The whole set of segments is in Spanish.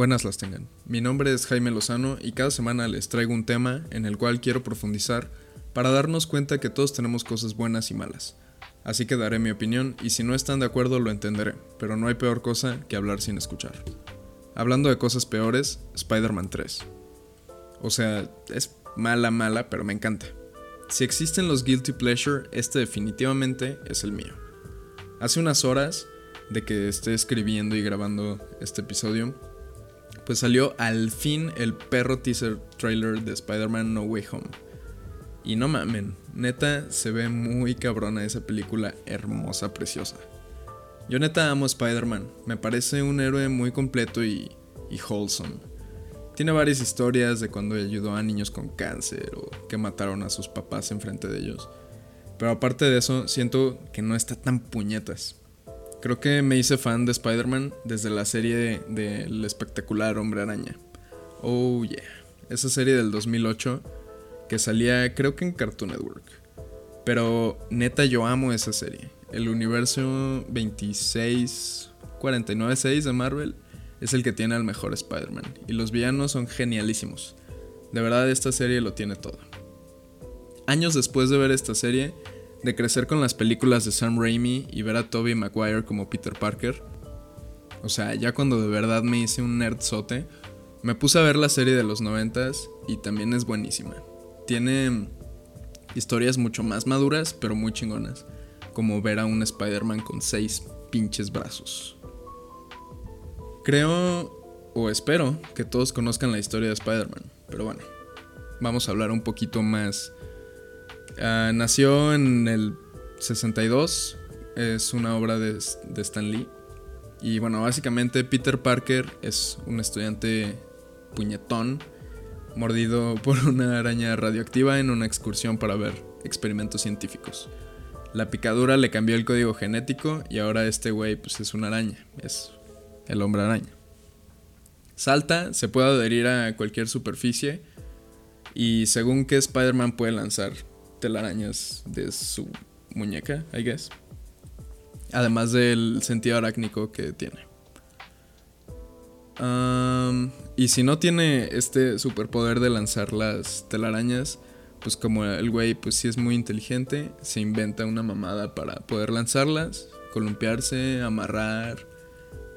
Buenas las tengan. Mi nombre es Jaime Lozano y cada semana les traigo un tema en el cual quiero profundizar para darnos cuenta que todos tenemos cosas buenas y malas. Así que daré mi opinión y si no están de acuerdo lo entenderé, pero no hay peor cosa que hablar sin escuchar. Hablando de cosas peores, Spider-Man 3. O sea, es mala mala, pero me encanta. Si existen los guilty pleasure, este definitivamente es el mío. Hace unas horas de que esté escribiendo y grabando este episodio, pues salió al fin el perro teaser trailer de Spider-Man No Way Home. Y no mamen, neta se ve muy cabrona esa película hermosa, preciosa. Yo neta amo Spider-Man, me parece un héroe muy completo y, y wholesome. Tiene varias historias de cuando ayudó a niños con cáncer o que mataron a sus papás enfrente de ellos. Pero aparte de eso, siento que no está tan puñetas. Creo que me hice fan de Spider-Man desde la serie del espectacular Hombre Araña. Oh yeah, esa serie del 2008 que salía creo que en Cartoon Network. Pero neta yo amo esa serie. El universo 26496 de Marvel es el que tiene al mejor Spider-Man y los villanos son genialísimos. De verdad esta serie lo tiene todo. Años después de ver esta serie, de crecer con las películas de Sam Raimi y ver a Tobey Maguire como Peter Parker. O sea, ya cuando de verdad me hice un nerdzote, me puse a ver la serie de los noventas y también es buenísima. Tiene historias mucho más maduras, pero muy chingonas, como ver a un Spider-Man con seis pinches brazos. Creo o espero que todos conozcan la historia de Spider-Man, pero bueno, vamos a hablar un poquito más Ah, nació en el 62, es una obra de, Stan Lee. Y bueno, básicamente Peter Parker es un estudiante puñetón, mordido por una araña radioactiva en una excursión para ver experimentos científicos. La picadura le cambió el código genético y ahora este güey pues es una araña, es el hombre araña. Salta, se puede adherir a cualquier superficie y según que Spider-Man puede lanzar telarañas de su muñeca, I guess. Además del sentido arácnico que tiene. y si no tiene este superpoder de lanzar las telarañas, pues como el güey pues sí es muy inteligente, se inventa una mamada para poder lanzarlas, columpiarse, amarrar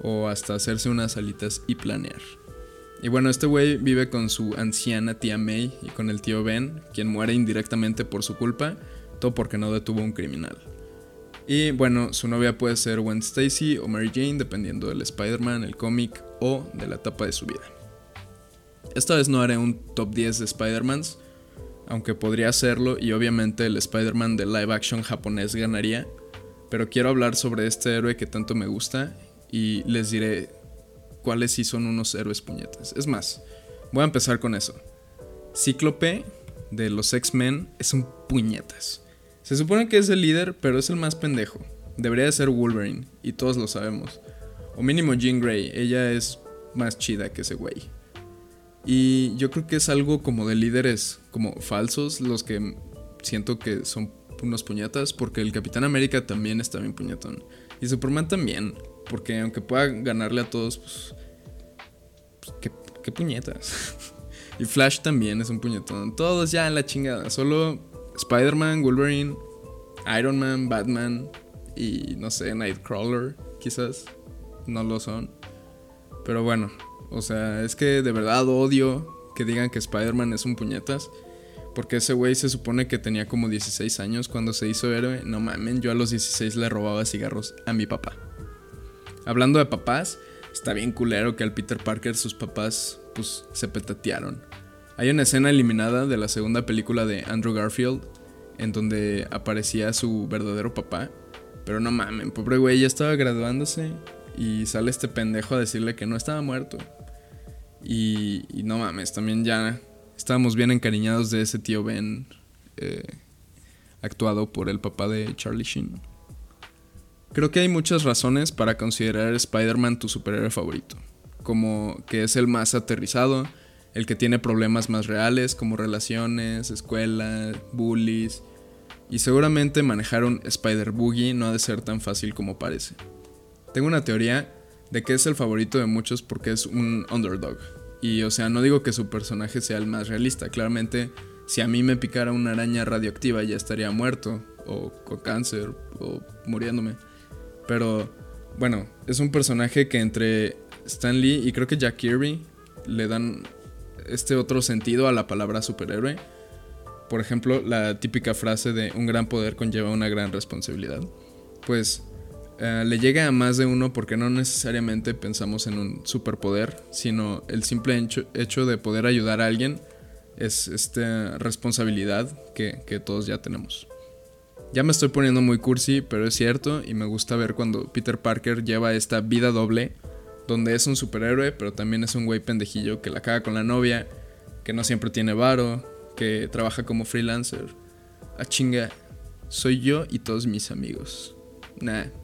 o hasta hacerse unas alitas y planear. Y bueno, este güey vive con su anciana tía May y con el tío Ben, quien muere indirectamente por su culpa, todo porque no detuvo a un criminal. Y bueno, su novia puede ser Gwen Stacy o Mary Jane, dependiendo del Spider-Man, el cómic o de la etapa de su vida. Esta vez no haré un top 10 de Spider-Mans, aunque podría hacerlo y obviamente el Spider-Man de live action japonés ganaría, pero quiero hablar sobre este héroe que tanto me gusta y les diré cuáles sí son unos héroes puñetas. Es más, voy a empezar con eso. Cíclope de los X-Men es un puñetas. Se supone que es el líder, pero es el más pendejo. Debería de ser Wolverine, y todos lo sabemos. O mínimo Jean Grey, ella es más chida que ese güey. Y yo creo que es algo como de líderes como falsos los que siento que son unos puñetas, porque el Capitán América también está bien puñetón. Y Superman también. Porque aunque pueda ganarle a todos, pues. pues ¿qué, puñetas. y Flash también es un puñetón. Todos ya en la chingada. Solo Spider-Man, Wolverine, Iron Man, Batman y no sé, Nightcrawler, quizás. No lo son. Pero bueno, o sea, es que de verdad odio que digan que Spider-Man es un puñetas. Porque ese güey se supone que tenía como 16 años cuando se hizo héroe. No mamen, yo a los 16 le robaba cigarros a mi papá. Hablando de papás, está bien culero que al Peter Parker sus papás pues se petatearon. Hay una escena eliminada de la segunda película de Andrew Garfield en donde aparecía su verdadero papá. Pero no mamen, pobre güey ya estaba graduándose y sale este pendejo a decirle que no estaba muerto. Y, no mames, también ya estábamos bien encariñados de ese tío Ben eh, actuado por el papá de Charlie Sheen. Creo que hay muchas razones para considerar Spider-Man tu superhéroe favorito, como que es el más aterrizado, el que tiene problemas más reales como relaciones, escuela, bullies, y seguramente manejar un Spider Boogie no ha de ser tan fácil como parece. Tengo una teoría de que es el favorito de muchos porque es un underdog. Y o sea, no digo que su personaje sea el más realista, claramente si a mí me picara una araña radioactiva ya estaría muerto, o con cáncer, o muriéndome. Pero bueno, es un personaje que entre Stan Lee y creo que Jack Kirby le dan este otro sentido a la palabra superhéroe. Por ejemplo, la típica frase de un gran poder conlleva una gran responsabilidad. Pues eh, le llega a más de uno porque no necesariamente pensamos en un superpoder, sino el simple hecho, de poder ayudar a alguien es esta responsabilidad que, que todos ya tenemos. Ya me estoy poniendo muy cursi, pero es cierto y me gusta ver cuando Peter Parker lleva esta vida doble, donde es un superhéroe, pero también es un güey pendejillo que la caga con la novia, que no siempre tiene varo, que trabaja como freelancer. A chinga, soy yo y todos mis amigos. Nah.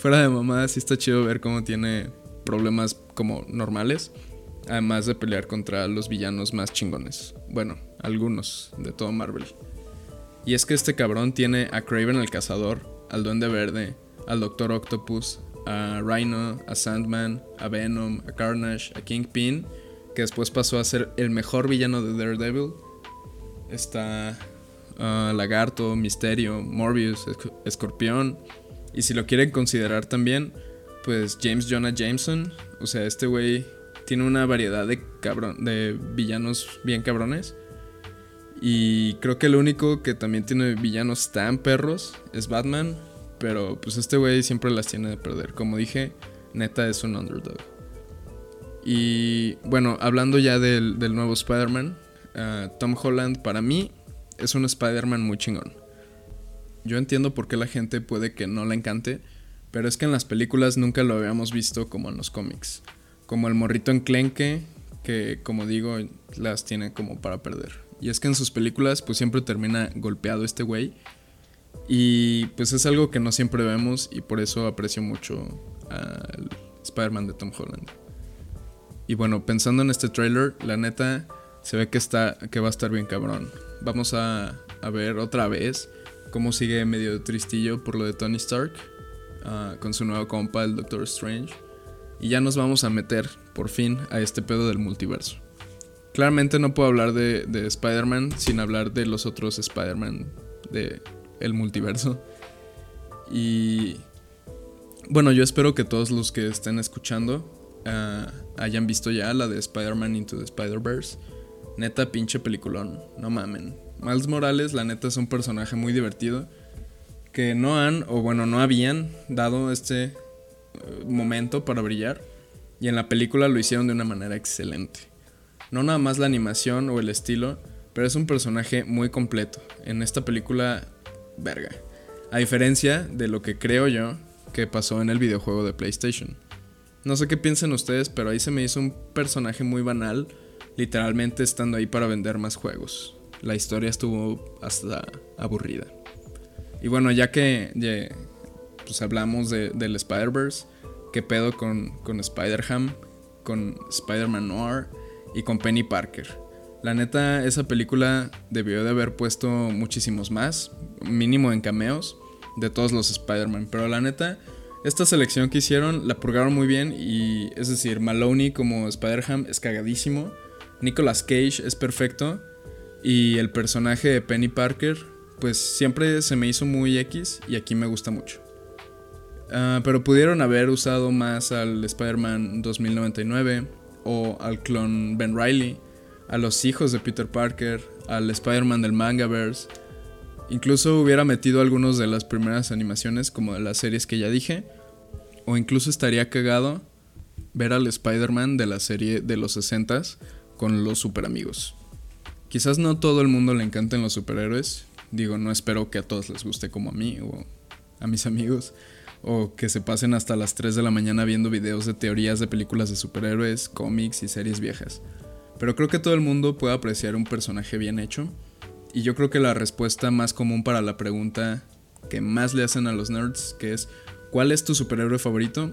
Fuera de mamá, sí está chido ver cómo tiene problemas como normales. Además de pelear contra los villanos más chingones. Bueno, algunos de todo Marvel. Y es que este cabrón tiene a Craven el Cazador, al Duende Verde, al Doctor Octopus, a Rhino, a Sandman, a Venom, a Carnage, a Kingpin, que después pasó a ser el mejor villano de Daredevil. Está uh, Lagarto, Misterio, Morbius, Escorpión. Y si lo quieren considerar también, pues James Jonah Jameson. O sea, este güey tiene una variedad de, cabrón, de villanos bien cabrones. Y creo que el único que también tiene villanos tan perros es Batman. Pero pues este güey siempre las tiene de perder. Como dije, neta es un underdog. Y bueno, hablando ya del, nuevo Spider-Man, ah, Tom Holland para mí es un Spider-Man muy chingón. Yo entiendo por qué la gente puede que no le encante, pero es que en las películas nunca lo habíamos visto como en los cómics. Como el morrito enclenque, que como digo, las tiene como para perder. Y es que en sus películas pues siempre termina golpeado este güey. Y pues es algo que no siempre vemos y por eso aprecio mucho al Spider-Man de Tom Holland. Y bueno, pensando en este trailer, la neta se ve que, está, que va a estar bien cabrón. Vamos a ver otra vez cómo sigue medio tristillo por lo de Tony Stark ah, con su nuevo compa, el Doctor Strange. Y ya nos vamos a meter, por fin, a este pedo del multiverso. Claramente no puedo hablar de, de Spider-Man sin hablar de los otros Spider-Man de el multiverso. Y bueno, yo espero que todos los que estén escuchando ah, hayan visto ya la de Spider-Man Into the Spider-Verse. Neta, pinche peliculón, no mamen. Miles Morales, la neta, es un personaje muy divertido. Que no han, o bueno, no habían dado este eh, momento para brillar. Y en la película lo hicieron de una manera excelente. No nada más la animación o el estilo, pero es un personaje muy completo. En esta película, verga. A diferencia de lo que creo yo que pasó en el videojuego de PlayStation. No sé qué piensen ustedes, pero ahí se me hizo un personaje muy banal, literalmente estando ahí para vender más juegos. La historia estuvo hasta aburrida. Y bueno, ya que pues hablamos del Spider-Verse, ¿qué pedo con, con Spider-Ham, con Spider-Man Noir? y con Penny Parker. La neta, esa película debió de haber puesto muchísimos más, mínimo en cameos, de todos los Spider-Man. Pero la neta, esta selección que hicieron la purgaron muy bien y es decir, Maloney como Spider-Ham es cagadísimo, Nicolas Cage es perfecto y el personaje de Penny Parker pues siempre se me hizo muy X y aquí me gusta mucho. Ah, pero pudieron haber usado más al Spider-Man 2099 o al clon Ben Riley, a los hijos de Peter Parker, al Spider-Man del Mangaverse. Incluso hubiera metido algunos de las primeras animaciones como de las series que ya dije. O incluso estaría cagado ver al Spider-Man de la serie de los 60s con los super amigos. Quizás no todo el mundo le encanten los superhéroes. Digo, no espero que a todos les guste como a mí o a mis amigos o que se pasen hasta las 3 de la mañana viendo videos de teorías de películas de superhéroes, cómics y series viejas. Pero creo que todo el mundo puede apreciar un personaje bien hecho. Y yo creo que la respuesta más común para la pregunta que más le hacen a los nerds, que es ¿cuál es tu superhéroe favorito?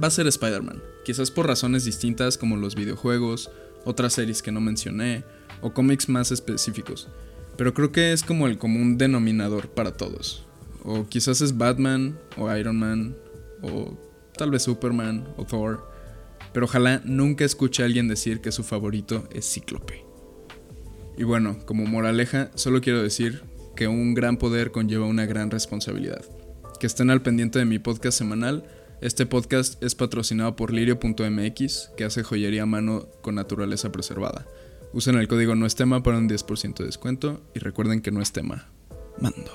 Va a ser Spider-Man. Quizás por razones distintas como los videojuegos, otras series que no mencioné, o cómics más específicos. Pero creo que es como el común denominador para todos. O quizás es Batman o Iron Man o tal vez Superman o Thor, pero ojalá nunca escuche a alguien decir que su favorito es Cíclope. Y bueno, como moraleja, solo quiero decir que un gran poder conlleva una gran responsabilidad. Que estén al pendiente de mi podcast semanal. Este podcast es patrocinado por lirio.mx, que hace joyería a mano con naturaleza preservada. Usen el código no es tema para un 10% de descuento y recuerden que no es tema. Mando.